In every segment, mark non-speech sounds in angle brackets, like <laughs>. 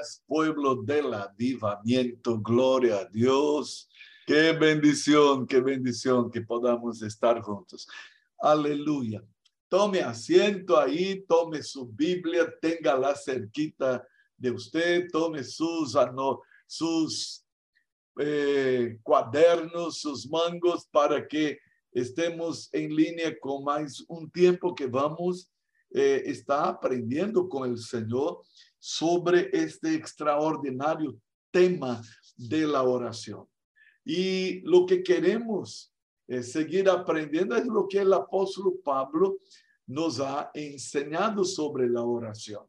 días, pueblo del avivamiento. Gloria a Dios. Qué bendición, qué bendición que podamos estar juntos. Aleluya. Tome asiento ahí, tome su Biblia, téngala cerquita de usted, tome sus, sus eh, cuadernos, sus mangos para que estemos en línea con más un tiempo que vamos eh, está aprendiendo con el Señor sobre este extraordinario tema de la oración. Y lo que queremos eh, seguir aprendiendo es lo que el apóstol Pablo nos ha enseñado sobre la oración.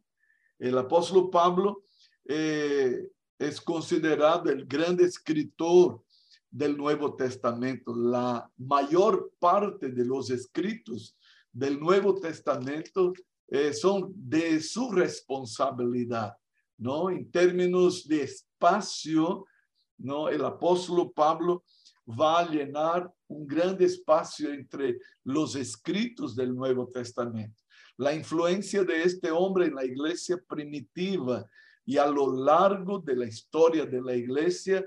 El apóstol Pablo eh, es considerado el gran escritor del Nuevo Testamento. La mayor parte de los escritos del Nuevo Testamento eh, son de su responsabilidad, ¿no? En términos de espacio, ¿no? El apóstol Pablo va a llenar un gran espacio entre los escritos del Nuevo Testamento. La influencia de este hombre en la iglesia primitiva y a lo largo de la historia de la iglesia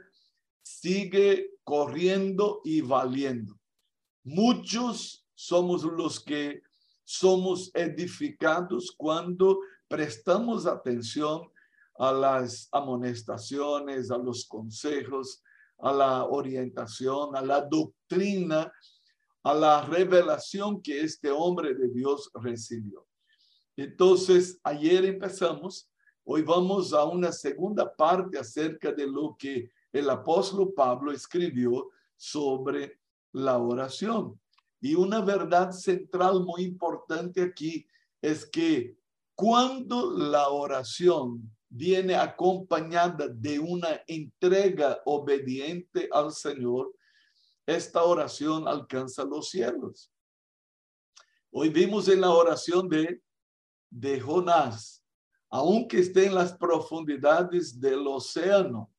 sigue corriendo y valiendo. Muchos somos los que somos edificados cuando prestamos atención a las amonestaciones, a los consejos, a la orientación, a la doctrina, a la revelación que este hombre de Dios recibió. Entonces, ayer empezamos, hoy vamos a una segunda parte acerca de lo que el apóstol Pablo escribió sobre la oración. Y una verdad central muy importante aquí es que cuando la oración viene acompañada de una entrega obediente al Señor, esta oración alcanza los cielos. Hoy vimos en la oración de, de Jonás, aunque esté en las profundidades del océano,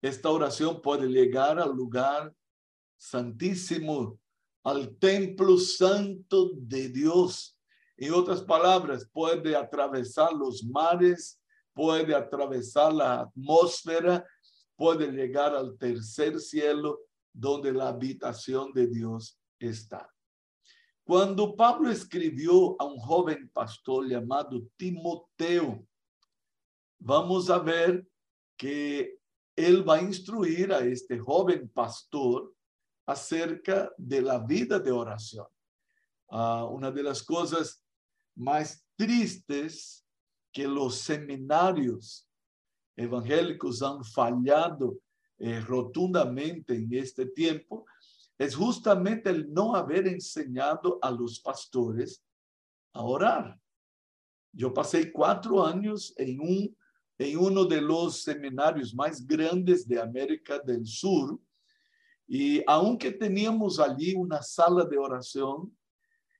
esta oración puede llegar al lugar santísimo al templo santo de Dios. En otras palabras, puede atravesar los mares, puede atravesar la atmósfera, puede llegar al tercer cielo donde la habitación de Dios está. Cuando Pablo escribió a un joven pastor llamado Timoteo, vamos a ver que él va a instruir a este joven pastor acerca de la vida de oración. Ah, una de las cosas más tristes que los seminarios evangélicos han fallado eh, rotundamente en este tiempo es justamente el no haber enseñado a los pastores a orar. Yo pasé cuatro años en, un, en uno de los seminarios más grandes de América del Sur, y aunque teníamos allí una sala de oración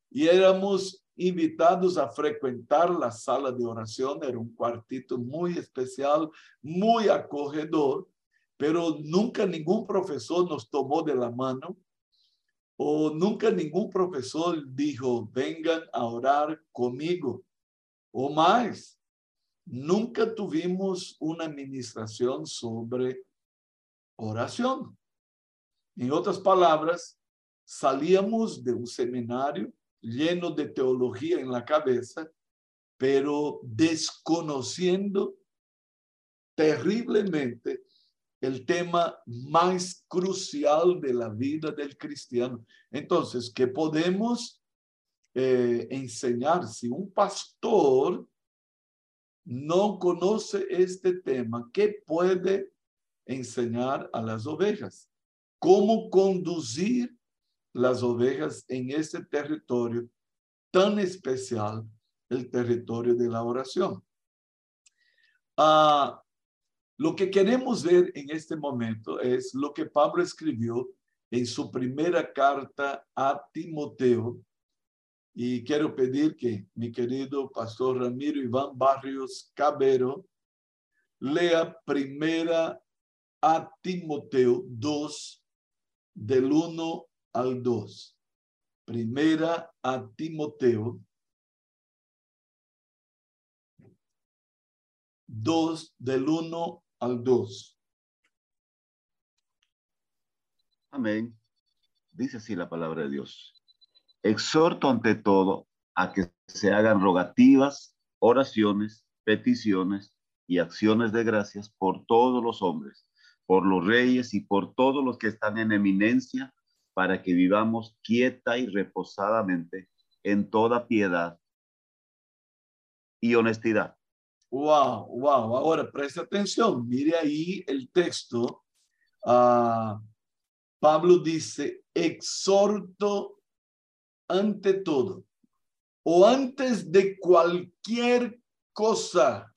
y éramos invitados a frecuentar la sala de oración, era un cuartito muy especial, muy acogedor, pero nunca ningún profesor nos tomó de la mano o nunca ningún profesor dijo, vengan a orar conmigo. O más, nunca tuvimos una administración sobre oración. En otras palabras, salíamos de un seminario lleno de teología en la cabeza, pero desconociendo terriblemente el tema más crucial de la vida del cristiano. Entonces, ¿qué podemos eh, enseñar si un pastor no conoce este tema? ¿Qué puede enseñar a las ovejas? Cómo conducir las ovejas en ese territorio tan especial, el territorio de la oración. Ah, lo que queremos ver en este momento es lo que Pablo escribió en su primera carta a Timoteo. Y quiero pedir que mi querido pastor Ramiro Iván Barrios Cabero lea primera a Timoteo 2, del 1 al 2. Primera a Timoteo 2 del 1 al 2. Amén. Dice así la palabra de Dios. Exhorto ante todo a que se hagan rogativas, oraciones, peticiones y acciones de gracias por todos los hombres, por los reyes y por todos los que están en eminencia, para que vivamos quieta y reposadamente en toda piedad y honestidad. Wow, wow. Ahora preste atención. Mire ahí el texto. Ah, Pablo dice, exhorto ante todo o antes de cualquier cosa.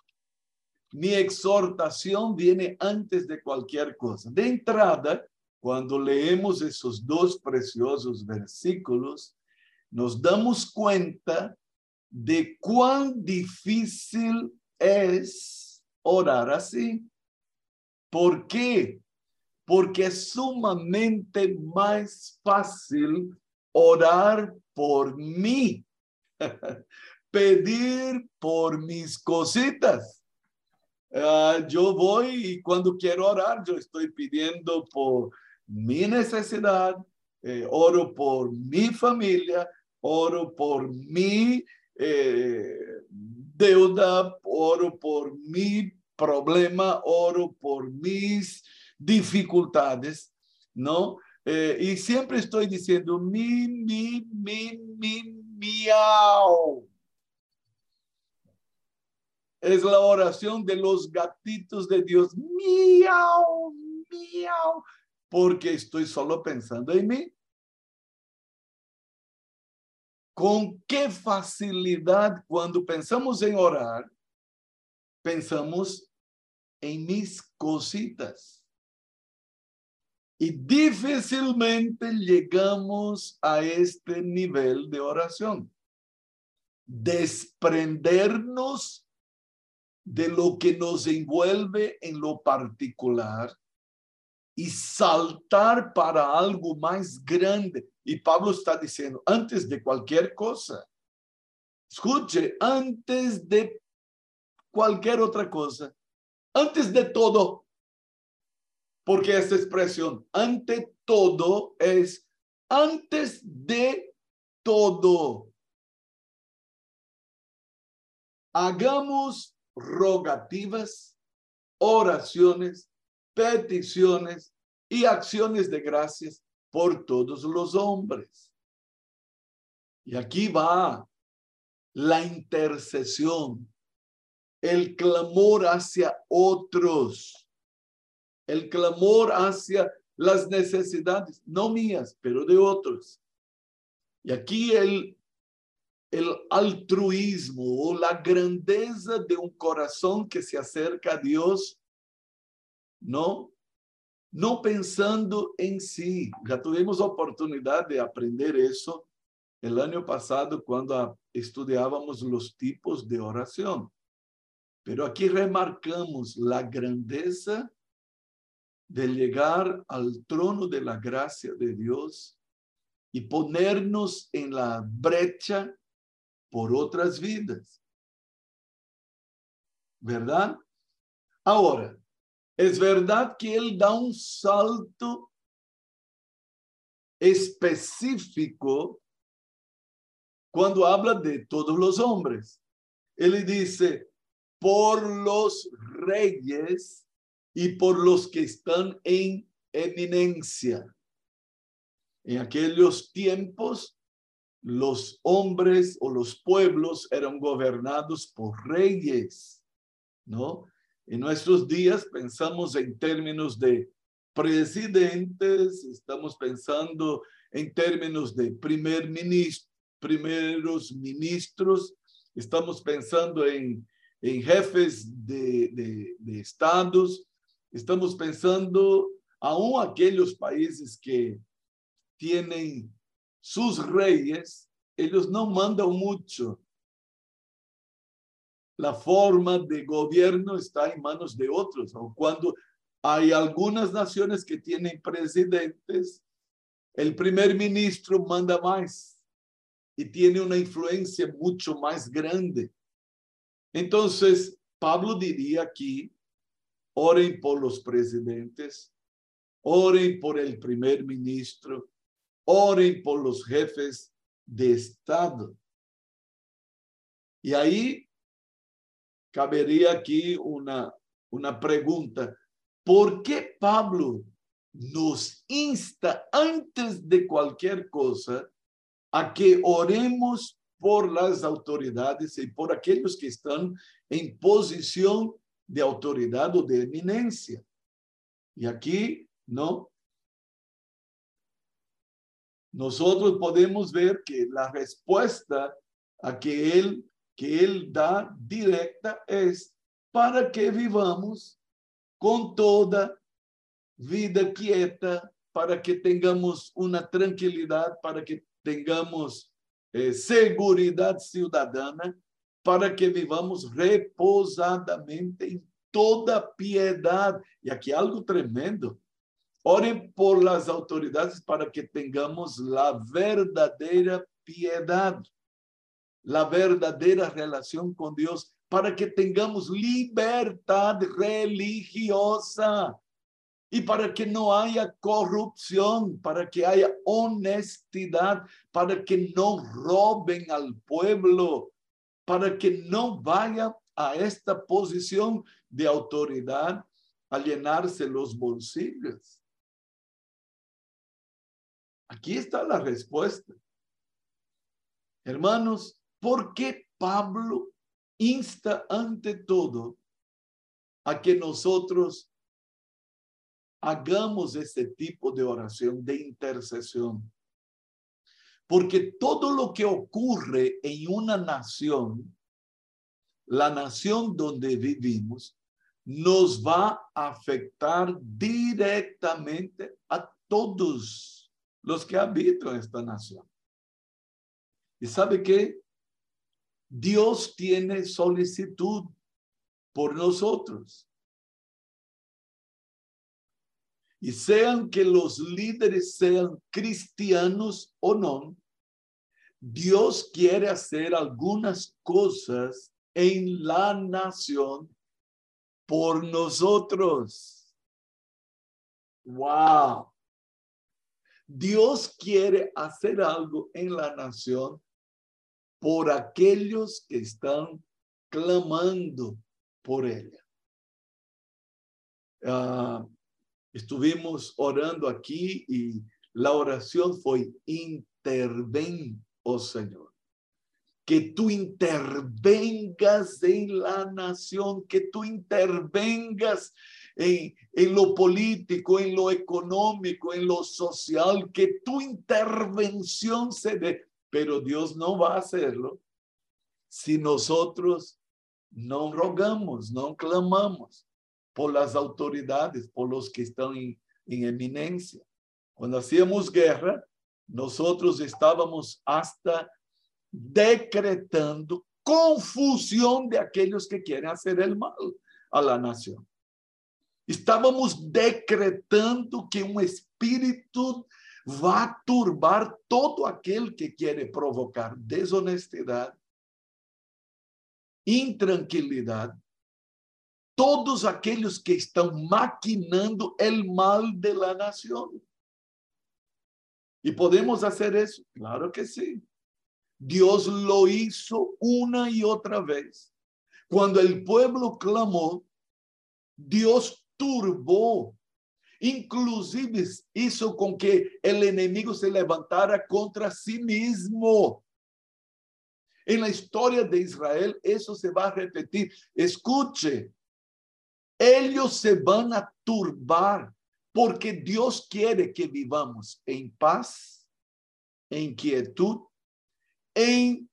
Mi exhortación viene antes de cualquier cosa. De entrada, cuando leemos esos dos preciosos versículos, nos damos cuenta de cuán difícil es orar así. ¿Por qué? Porque es sumamente más fácil orar por mí, <laughs> pedir por mis cositas. Ah, yo voy y cuando quiero orar, yo estoy pidiendo por mi necesidad, eh, oro por mi familia, oro por mi eh, deuda, oro por mi problema, oro por mis dificultades, ¿no? Eh, y siempre estoy diciendo mi, mi, mi, mi, miau. Es la oración de los gatitos de Dios. Miau, miau. Porque estoy solo pensando en mí. Con qué facilidad cuando pensamos en orar, pensamos en mis cositas y difícilmente llegamos a este nivel de oración. Desprendernos de lo que nos envuelve en lo particular y saltar para algo más grande. Y Pablo está diciendo, antes de cualquier cosa, escuche, antes de cualquier otra cosa, antes de todo, porque esta expresión ante todo es antes de todo. Hagamos rogativas, oraciones, peticiones y acciones de gracias por todos los hombres. Y aquí va la intercesión, el clamor hacia otros el clamor hacia las necesidades, no mías, pero de otros. Y aquí el, el altruismo o la grandeza de un corazón que se acerca a Dios, no, no pensando en sí. Ya tuvimos oportunidad de aprender eso el año pasado cuando estudiábamos los tipos de oración. Pero aquí remarcamos la grandeza de llegar al trono de la gracia de Dios y ponernos en la brecha por otras vidas. ¿Verdad? Ahora, es verdad que Él da un salto específico cuando habla de todos los hombres. Él dice, por los reyes y por los que están en eminencia. En aquellos tiempos, los hombres o los pueblos eran gobernados por reyes, ¿no? En nuestros días pensamos en términos de presidentes, estamos pensando en términos de primer ministro, primeros ministros, estamos pensando en, en jefes de, de, de estados, Estamos pensando aún aquellos países que tienen sus reyes, ellos no mandan mucho. La forma de gobierno está en manos de otros. O cuando hay algunas naciones que tienen presidentes, el primer ministro manda más y tiene una influencia mucho más grande. Entonces, Pablo diría aquí, oren por los presidentes, oren por el primer ministro, oren por los jefes de Estado. Y ahí cabería aquí una, una pregunta. ¿Por qué Pablo nos insta antes de cualquier cosa a que oremos por las autoridades y por aquellos que están en posición de autoridad o de eminencia? Y aquí, ¿no? Nosotros podemos ver que la respuesta a que él, que él da directa es para que vivamos con toda vida quieta, para que tengamos una tranquilidad, para que tengamos eh, seguridad ciudadana, para que vivamos reposadamente en toda piedad. Y aquí algo tremendo. Orem por las autoridades para que tengamos la verdadera piedad, la verdadera relación con Dios, para que tengamos libertad religiosa y para que no haya corrupción, para que haya honestidad, para que no roben al pueblo, para que no vaya a esta posición de autoridad a llenarse los bolsillos. Aquí está la respuesta. Hermanos, ¿por qué Pablo insta ante todo a que nosotros hagamos este tipo de oración, de intercesión? Porque todo lo que ocurre en una nación, la nación donde vivimos, nos va a afectar directamente a todos los que habitan esta nación. ¿Y sabe qué? Dios tiene solicitud por nosotros. Y sean que los líderes sean cristianos o no, Dios quiere hacer algunas cosas en la nación por nosotros. Wow. Dios quiere hacer algo en la nación por aquellos que están clamando por ella. Ah, estuvimos orando aquí y la oración fue interven, oh Señor. Que tú intervengas en la nación, que tú intervengas en, lo político, en lo económico, en lo social, que tu intervención se dé. Pero Dios no va a hacerlo si nosotros no rogamos, no clamamos por las autoridades, por los que están en, en eminencia. Cuando hacíamos guerra, nosotros estábamos hasta decretando confusión de aquellos que quieren hacer el mal a la nación. Estávamos decretando que um espírito vá turbar todo aquele que quer provocar desonestidade, intranquilidade, todos aqueles que estão maquinando o mal de la nação. E podemos fazer isso? Claro que sim. Deus lo hizo uma e outra vez. Quando o pueblo clamou, Deus turbou, inclusive isso com que o inimigo se levantara contra si mesmo. Em la história de Israel, isso se vai repetir. Escute, eles se vão a turbar, porque Deus quer que vivamos em paz, em quietude, em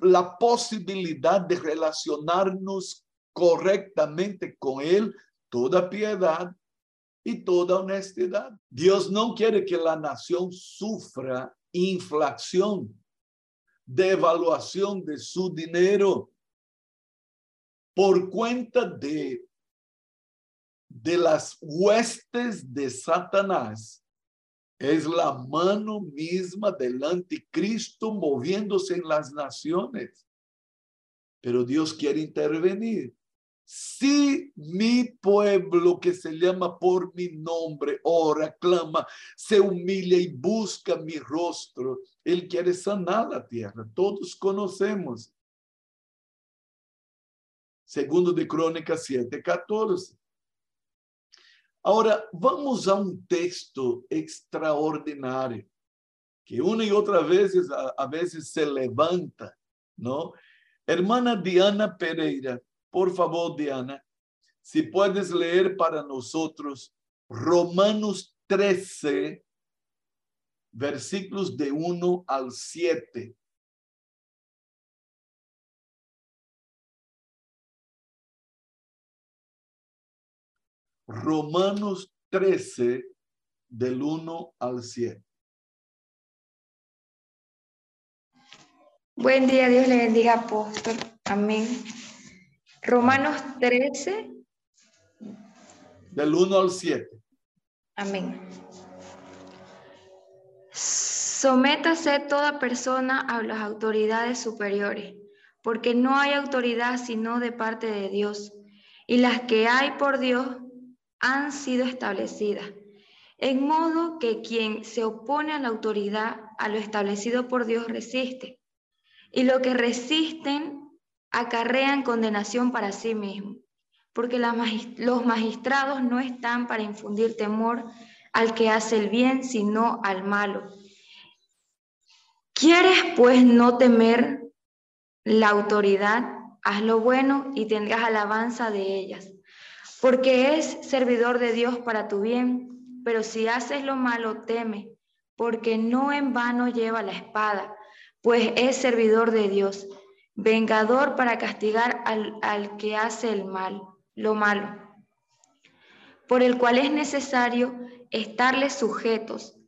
la possibilidade de relacionar-nos correctamente com Ele toda piedad y toda honestidad. Dios no quiere que la nación sufra inflación, devaluación de su dinero por cuenta de, de las huestes de Satanás. Es la mano misma del anticristo moviéndose en las naciones. pero Dios quiere intervenir. Si mi pueblo que se llama por mi nombre ora, clama, se humilla y busca mi rostro, Él quiere sanar la tierra. Todos conocemos. Segundo de Crónicas 7, 14. Ahora, vamos a un texto extraordinario que una y otra vez, a, veces se levanta, ¿no? Hermana Diana Pereira, por favor, Diana, si puedes leer para nosotros Romanos 13, versículos de 1 al 7. Romanos 13, del 1 al 7. Buen día, Dios le bendiga, apóstol. Amén. Romanos 13. Del 1 al 7. Amén. Sométase toda persona a las autoridades superiores, porque no hay autoridad sino de parte de Dios, y las que hay por Dios han sido establecidas. En modo que quien se opone a la autoridad, a lo establecido por Dios, resiste y lo que resisten acarrean condenación para sí mismos, porque los magistrados no están para infundir temor al que hace el bien, sino al malo. ¿Quieres pues no temer la autoridad? Haz lo bueno y tendrás alabanza de ellas, porque es servidor de Dios para tu bien, pero si haces lo malo, teme, porque no en vano lleva la espada pues es servidor de Dios, vengador para castigar al, que hace el mal, lo malo, por el cual es necesario estarles sujetos,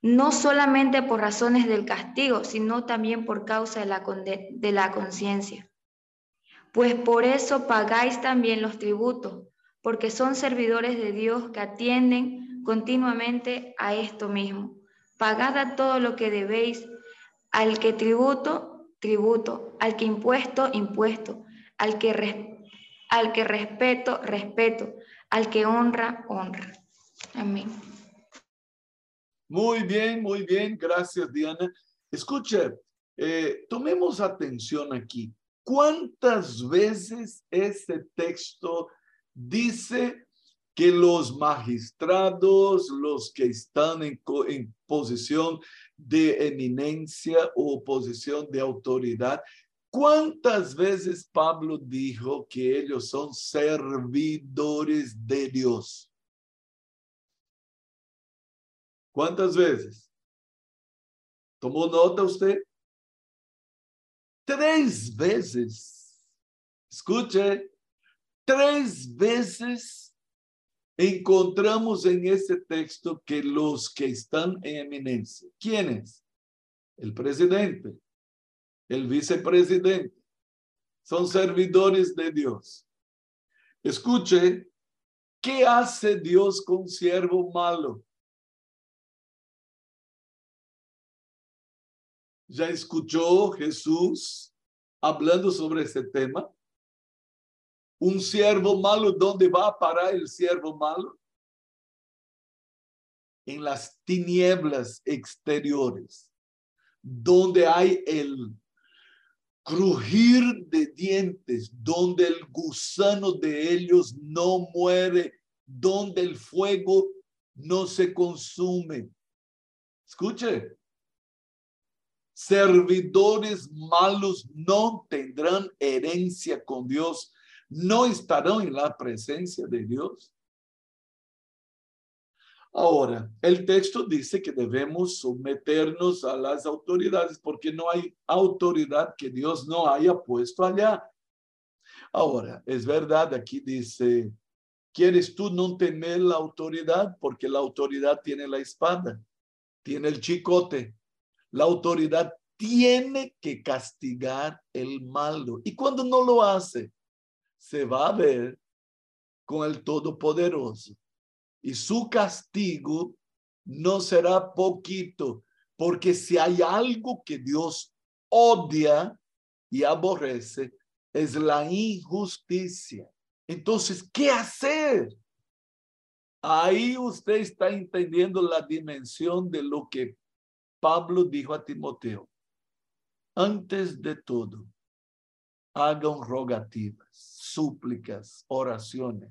no solamente por razones del castigo, sino también por causa de la, de la conciencia. Pues por eso pagáis también los tributos, porque son servidores de Dios que atienden continuamente a esto mismo. Pagad a todo lo que debéis al que tributo, tributo. Al que impuesto, impuesto. Al que, al que respeto, respeto. Al que honra, honra. Amén. Muy bien, muy bien. Gracias, Diana. Escuche, eh, tomemos atención aquí. ¿Cuántas veces ese texto dice que los magistrados, los que están en, en posición de eminencia o posición de autoridad. ¿Cuántas veces Pablo dijo que ellos son servidores de Dios? ¿Cuántas veces? ¿Tomó nota usted? Tres veces. Escuche, tres veces encontramos en ese texto que los que están en eminencia, ¿quiénes? El presidente, el vicepresidente, son servidores de Dios. Escuche, ¿qué hace Dios con siervo malo? ¿Ya escuchó Jesús hablando sobre ese tema? Un siervo malo, ¿dónde va a parar el siervo malo? En las tinieblas exteriores, donde hay el crujir de dientes, donde el gusano de ellos no muere, donde el fuego no se consume. Escuche, servidores malos no tendrán herencia con Dios no estarán en la presencia de Dios. Ahora, el texto dice que debemos someternos a las autoridades porque no hay autoridad que Dios no haya puesto allá. Ahora, es verdad, aquí dice, ¿quieres tú no tener la autoridad? Porque la autoridad tiene la espada, tiene el chicote. La autoridad tiene que castigar el malo. Y cuando no lo hace, se va a ver con el Todopoderoso. Y su castigo no será poquito, porque si hay algo que Dios odia y aborrece, es la injusticia. Entonces, ¿qué hacer? Ahí usted está entendiendo la dimensión de lo que Pablo dijo a Timoteo. Antes de todo, hagan rogativas, súplicas, oraciones.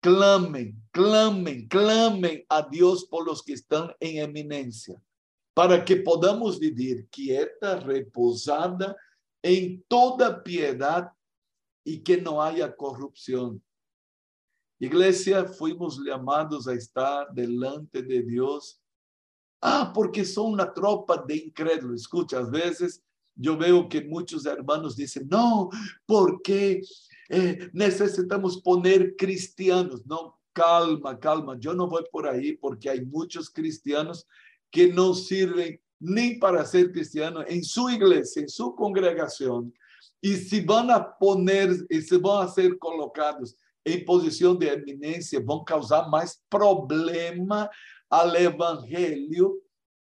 Clamen, clamen, clamen a Dios por los que están en eminencia, para que podamos vivir quieta, reposada en toda piedad y que no haya corrupción. Iglesia, fuimos llamados a estar delante de Dios. Ah, porque son una tropa de incrédulos. Escucha, a veces yo veo que muchos hermanos dicen, no, porque eh, necesitamos poner cristianos. No, calma, calma. Yo no voy por ahí porque hay muchos cristianos que no sirven ni para ser cristianos en su iglesia, en su congregación. Y si van a poner, y se van a ser colocados en posición de eminencia, van a causar más problema al evangelio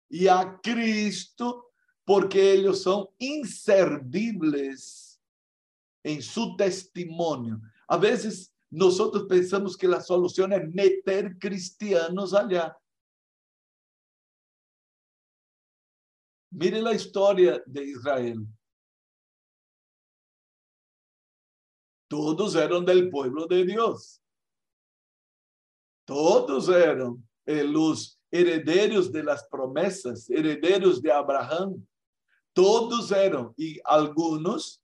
y a Cristo porque ellos son inservibles en su testimonio. A veces nosotros pensamos que la solución es meter cristianos allá. Mire la historia de Israel. Todos eran del pueblo de Dios. Todos eran eh, los herederos de las promesas, herederos de Abraham. Todos eran y algunos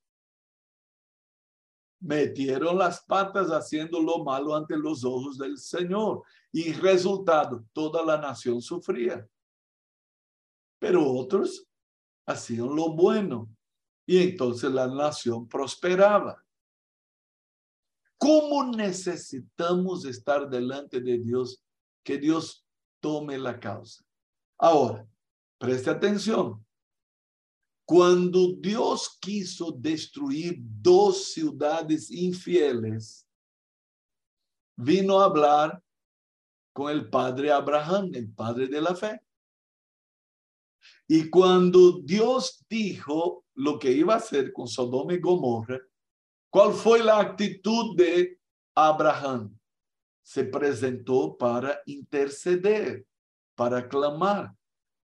metieron las patas haciendo lo malo ante los ojos del Señor. Y resultado, toda la nación sufría. Pero otros hacían lo bueno y entonces la nación prosperaba. ¿Cómo necesitamos estar delante de Dios? Que Dios tome la causa. Ahora, preste atención. Cuando Dios quiso destruir dos ciudades infieles, vino a hablar con el padre Abraham, el padre de la fe. Y cuando Dios dijo lo que iba a hacer con Sodoma y Gomorra, ¿cuál fue la actitud de Abraham? Se presentó para interceder, para clamar.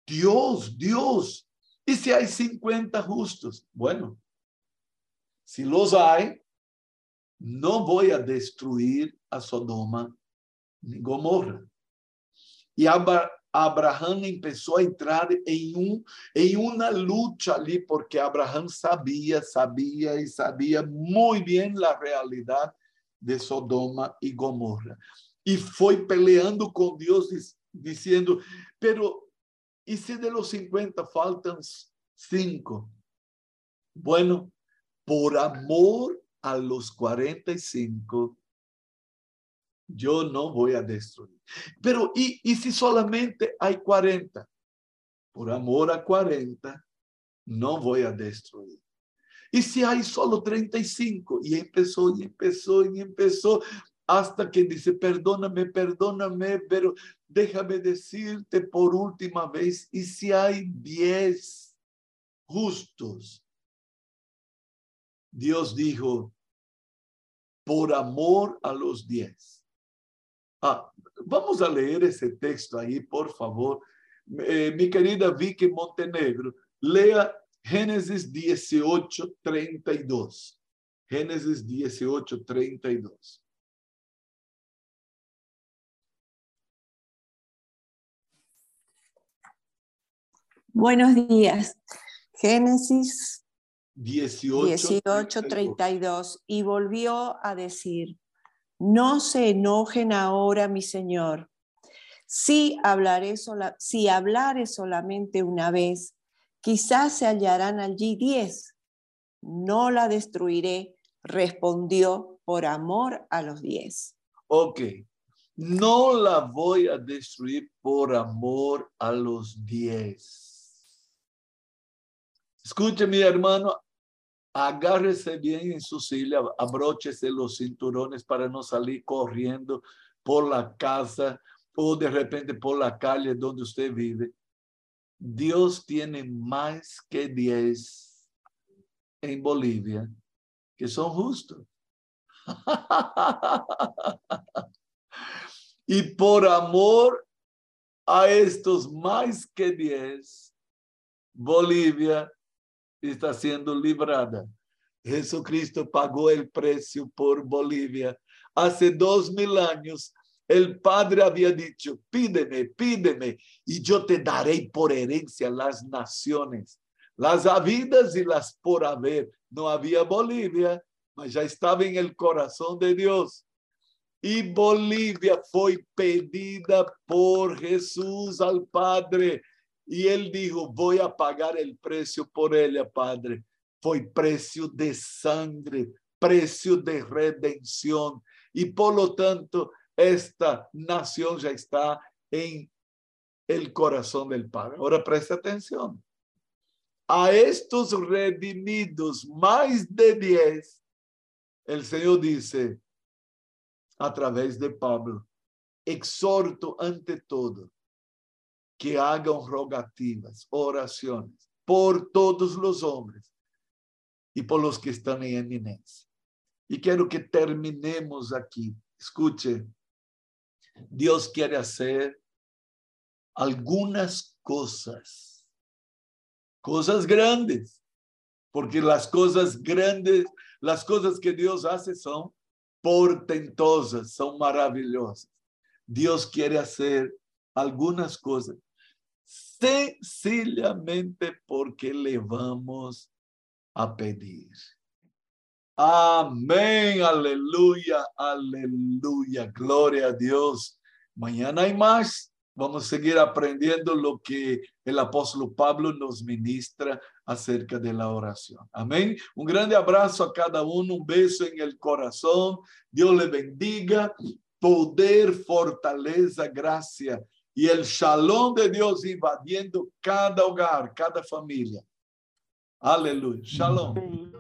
Dios, Dios, ¿Y si hay 50 justos? Bueno, si los hay, no voy a destruir a Sodoma ni Gomorra. Y Abraham empezó a entrar en, un, en una lucha allí porque Abraham sabía, sabía y sabía muy bien la realidad de Sodoma y Gomorra. Y fue peleando con Dios diciendo, pero ¿Y si de los 50 faltan 5? Bueno, por amor a los 45, yo no voy a destruir. Pero, ¿y, y si solamente hay 40? Por amor a 40, no voy a destruir. Y si hay solo 35, y empezó, y empezó, y empezó, hasta que dice, perdóname, perdóname, pero déjame decirte por última vez, y si hay diez justos, Dios dijo, por amor a los diez. Ah, vamos a leer ese texto ahí, por favor. Eh, mi querida Vicky Montenegro, lea Génesis 18, 32. Génesis 18, 32. Buenos días. Génesis 18, 32. Y volvió a decir, no se enojen ahora, mi Señor. Si hablaré, sola, si hablaré solamente una vez, quizás se hallarán allí diez. No la destruiré, respondió por amor a los diez. Ok, no la voy a destruir por amor a los diez. Escuche, mi hermano, agárrese bien en su silla, abróchese los cinturones para no salir corriendo por la casa o de repente por la calle donde usted vive. Dios tiene más que 10 en Bolivia que son justos. <laughs> y por amor a estos más que diez, Bolivia está siendo librada. Jesucristo pagó el precio por Bolivia. Hace dos mil años, el Padre había dicho, pídeme, pídeme, y yo te daré por herencia las naciones, las habidas y las por haber. No había Bolivia, mas ya estaba en el corazón de Dios. Y Bolivia fue pedida por Jesús al Padre. Y él dijo, voy a pagar el precio por ella, Padre. Fue precio de sangre, precio de redención. Y por lo tanto, esta nación ya está en el corazón del Padre. Ahora presta atención. A estos redimidos, más de diez, el Señor dice, a través de Pablo, exhorto ante todo que hagan rogativas, oraciones por todos los hombres y por los que están en eminencia. Y quiero que terminemos aquí. Escuche, Dios quiere hacer algunas cosas, cosas grandes, porque las cosas grandes, las cosas que Dios hace son portentosas, son maravillosas. Dios quiere hacer algunas cosas sencillamente porque le vamos a pedir. Amén, aleluya, aleluya, gloria a Dios. Mañana hay más. Vamos a seguir aprendiendo lo que el apóstol Pablo nos ministra acerca de la oración. Amén. Un grande abrazo a cada uno, un beso en el corazón. Dios le bendiga. Poder, fortaleza, gracia y el shalom de Dios invadiendo cada hogar, cada familia. Aleluya. Shalom.